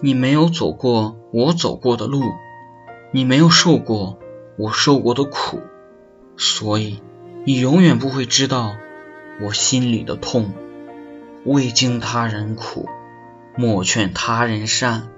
你没有走过我走过的路你没有受过我受过的苦所以你永远不会知道我心里的痛。未经他人苦莫劝他人善。